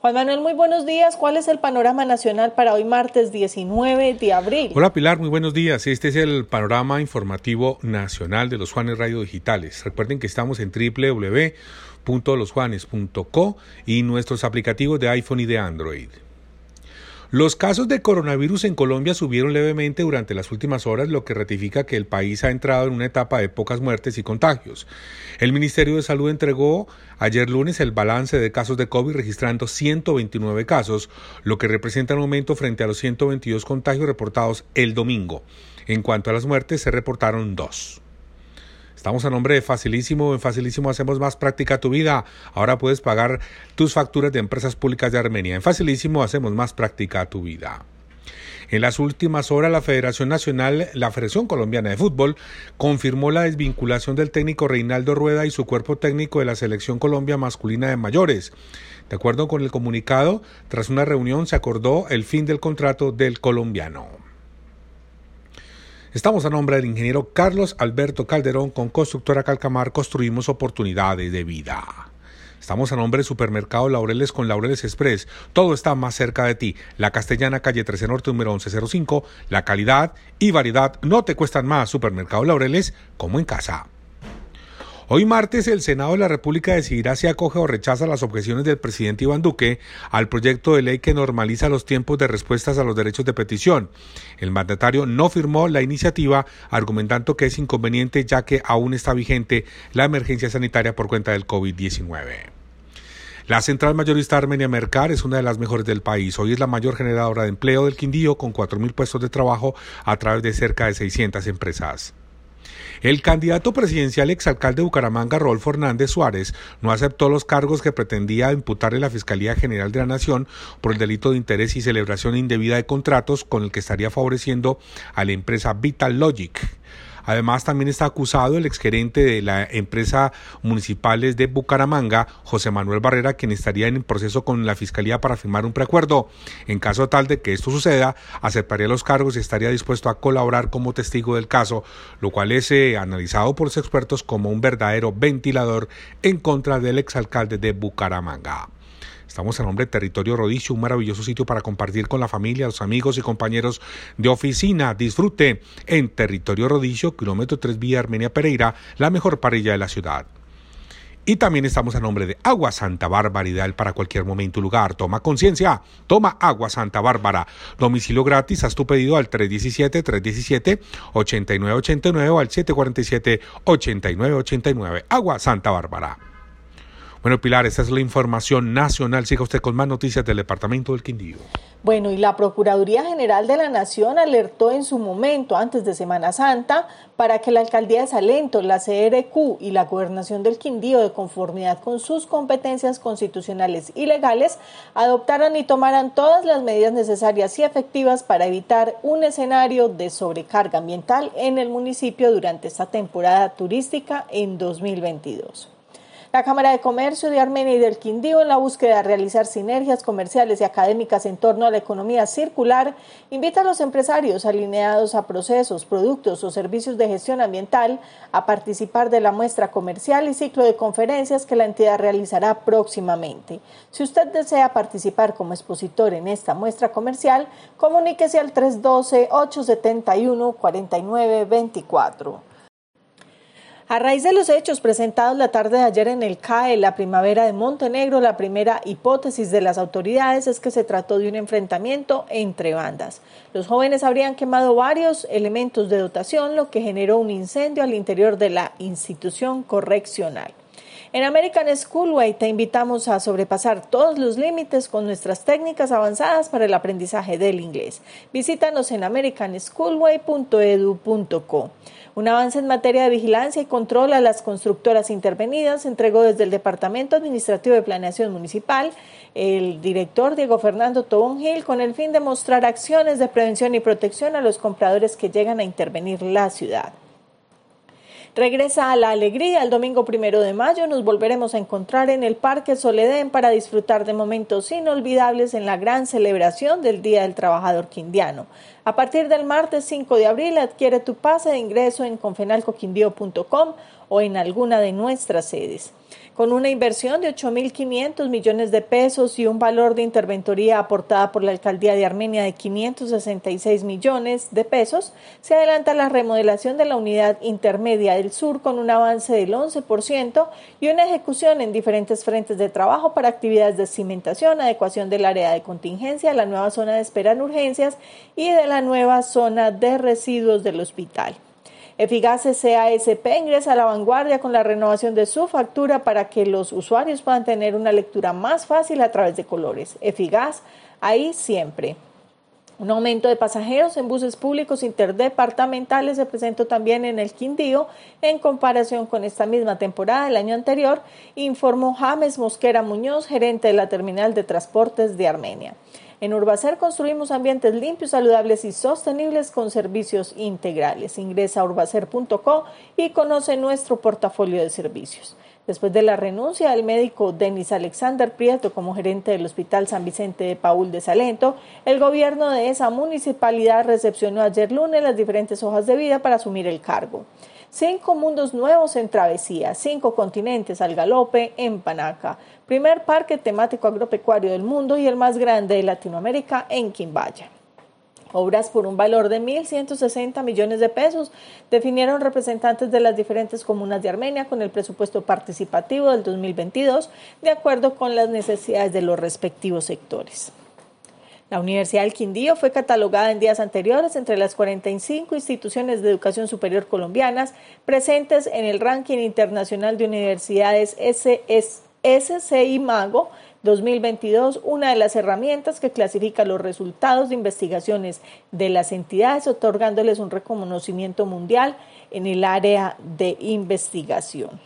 Juan Manuel, muy buenos días. ¿Cuál es el panorama nacional para hoy martes 19 de abril? Hola Pilar, muy buenos días. Este es el panorama informativo nacional de los Juanes Radio Digitales. Recuerden que estamos en www.losjuanes.co y nuestros aplicativos de iPhone y de Android. Los casos de coronavirus en Colombia subieron levemente durante las últimas horas, lo que ratifica que el país ha entrado en una etapa de pocas muertes y contagios. El Ministerio de Salud entregó ayer lunes el balance de casos de COVID registrando 129 casos, lo que representa un aumento frente a los 122 contagios reportados el domingo. En cuanto a las muertes, se reportaron dos. Estamos a nombre de Facilísimo. En Facilísimo hacemos más práctica tu vida. Ahora puedes pagar tus facturas de empresas públicas de Armenia. En Facilísimo hacemos más práctica tu vida. En las últimas horas, la Federación Nacional, la Federación Colombiana de Fútbol, confirmó la desvinculación del técnico Reinaldo Rueda y su cuerpo técnico de la Selección Colombia masculina de mayores. De acuerdo con el comunicado, tras una reunión se acordó el fin del contrato del colombiano. Estamos a nombre del ingeniero Carlos Alberto Calderón con Constructora Calcamar Construimos Oportunidades de Vida. Estamos a nombre de Supermercado Laureles con Laureles Express. Todo está más cerca de ti. La Castellana, calle 13 Norte, número 1105. La calidad y variedad no te cuestan más. Supermercado Laureles como en casa. Hoy martes el Senado de la República decidirá si acoge o rechaza las objeciones del presidente Iván Duque al proyecto de ley que normaliza los tiempos de respuestas a los derechos de petición. El mandatario no firmó la iniciativa argumentando que es inconveniente ya que aún está vigente la emergencia sanitaria por cuenta del COVID-19. La central mayorista Armenia Mercar es una de las mejores del país. Hoy es la mayor generadora de empleo del Quindío con 4.000 puestos de trabajo a través de cerca de 600 empresas. El candidato presidencial exalcalde de Bucaramanga, Rolfo Hernández Suárez, no aceptó los cargos que pretendía imputarle la Fiscalía General de la Nación por el delito de interés y celebración indebida de contratos con el que estaría favoreciendo a la empresa Vital Logic. Además, también está acusado el exgerente de la empresa municipales de Bucaramanga, José Manuel Barrera, quien estaría en proceso con la Fiscalía para firmar un preacuerdo. En caso tal de que esto suceda, aceptaría los cargos y estaría dispuesto a colaborar como testigo del caso, lo cual es eh, analizado por los expertos como un verdadero ventilador en contra del exalcalde de Bucaramanga. Estamos en nombre de Territorio Rodicio, un maravilloso sitio para compartir con la familia, los amigos y compañeros de oficina. Disfrute en Territorio Rodicio, kilómetro 3 vía Armenia Pereira, la mejor parrilla de la ciudad. Y también estamos a nombre de Agua Santa Bárbara, ideal para cualquier momento y lugar. Toma conciencia, toma Agua Santa Bárbara. Domicilio gratis, haz tu pedido al 317-317-8989 o al 747-8989. Agua Santa Bárbara. Bueno, Pilar, esta es la información nacional. Siga usted con más noticias del Departamento del Quindío. Bueno, y la Procuraduría General de la Nación alertó en su momento, antes de Semana Santa, para que la Alcaldía de Salento, la CRQ y la Gobernación del Quindío, de conformidad con sus competencias constitucionales y legales, adoptaran y tomaran todas las medidas necesarias y efectivas para evitar un escenario de sobrecarga ambiental en el municipio durante esta temporada turística en 2022. La Cámara de Comercio de Armenia y del Quindío, en la búsqueda de realizar sinergias comerciales y académicas en torno a la economía circular, invita a los empresarios alineados a procesos, productos o servicios de gestión ambiental a participar de la muestra comercial y ciclo de conferencias que la entidad realizará próximamente. Si usted desea participar como expositor en esta muestra comercial, comuníquese al 312-871-4924. A raíz de los hechos presentados la tarde de ayer en el CAE, la primavera de Montenegro, la primera hipótesis de las autoridades es que se trató de un enfrentamiento entre bandas. Los jóvenes habrían quemado varios elementos de dotación, lo que generó un incendio al interior de la institución correccional. En American Schoolway te invitamos a sobrepasar todos los límites con nuestras técnicas avanzadas para el aprendizaje del inglés. Visítanos en americanschoolway.edu.co. Un avance en materia de vigilancia y control a las constructoras intervenidas entregó desde el Departamento Administrativo de Planeación Municipal el director Diego Fernando Tobón Gil con el fin de mostrar acciones de prevención y protección a los compradores que llegan a intervenir la ciudad. Regresa a la alegría el domingo primero de mayo. Nos volveremos a encontrar en el Parque Soledén para disfrutar de momentos inolvidables en la gran celebración del Día del Trabajador Quindiano. A partir del martes 5 de abril adquiere tu pase de ingreso en confenalcoquindio.com o en alguna de nuestras sedes. Con una inversión de 8.500 millones de pesos y un valor de interventoría aportada por la Alcaldía de Armenia de 566 millones de pesos, se adelanta la remodelación de la unidad intermedia del sur con un avance del 11% y una ejecución en diferentes frentes de trabajo para actividades de cimentación, adecuación del área de contingencia, la nueva zona de espera en urgencias y de la nueva zona de residuos del hospital. Eficaz CASP ingresa a la vanguardia con la renovación de su factura para que los usuarios puedan tener una lectura más fácil a través de colores. Eficaz, ahí siempre. Un aumento de pasajeros en buses públicos interdepartamentales se presentó también en el Quindío en comparación con esta misma temporada del año anterior, informó James Mosquera Muñoz, gerente de la Terminal de Transportes de Armenia. En Urbacer construimos ambientes limpios, saludables y sostenibles con servicios integrales. Ingresa a urbacer.co y conoce nuestro portafolio de servicios. Después de la renuncia del médico Denis Alexander Prieto como gerente del Hospital San Vicente de Paul de Salento, el gobierno de esa municipalidad recepcionó ayer lunes las diferentes hojas de vida para asumir el cargo. Cinco mundos nuevos en travesía, cinco continentes al galope en Panaca, primer parque temático agropecuario del mundo y el más grande de Latinoamérica en Quimbaya. Obras por un valor de 1.160 millones de pesos definieron representantes de las diferentes comunas de Armenia con el presupuesto participativo del 2022 de acuerdo con las necesidades de los respectivos sectores. La Universidad del Quindío fue catalogada en días anteriores entre las 45 instituciones de educación superior colombianas presentes en el ranking internacional de universidades SCI Mago 2022, una de las herramientas que clasifica los resultados de investigaciones de las entidades, otorgándoles un reconocimiento mundial en el área de investigación.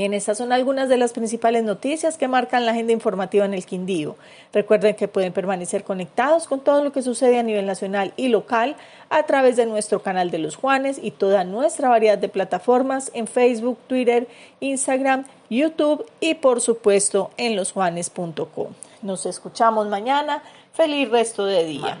Bien, estas son algunas de las principales noticias que marcan la agenda informativa en el Quindío. Recuerden que pueden permanecer conectados con todo lo que sucede a nivel nacional y local a través de nuestro canal de los Juanes y toda nuestra variedad de plataformas en Facebook, Twitter, Instagram, YouTube y por supuesto en losjuanes.com. Nos escuchamos mañana. Feliz resto de día.